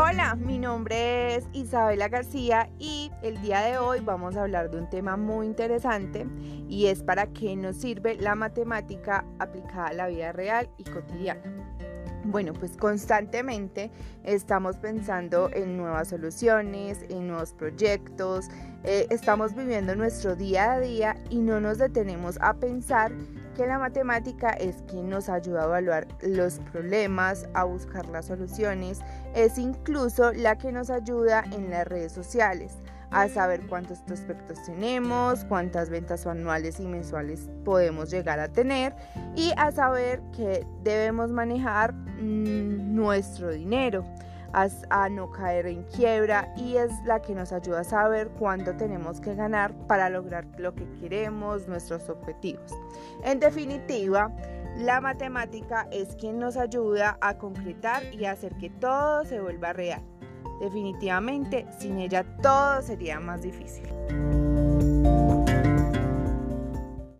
Hola, mi nombre es Isabela García y el día de hoy vamos a hablar de un tema muy interesante y es para qué nos sirve la matemática aplicada a la vida real y cotidiana. Bueno, pues constantemente estamos pensando en nuevas soluciones, en nuevos proyectos, eh, estamos viviendo nuestro día a día y no nos detenemos a pensar que la matemática es quien nos ayuda a evaluar los problemas, a buscar las soluciones, es incluso la que nos ayuda en las redes sociales a saber cuántos prospectos tenemos, cuántas ventas anuales y mensuales podemos llegar a tener y a saber que debemos manejar mm, nuestro dinero a, no caer en quiebra y es la que nos ayuda a saber cuánto tenemos que ganar para lograr lo que queremos, nuestros objetivos. En definitiva, la matemática es quien nos ayuda a concretar y hacer que todo se vuelva real. Definitivamente, sin ella todo sería más difícil.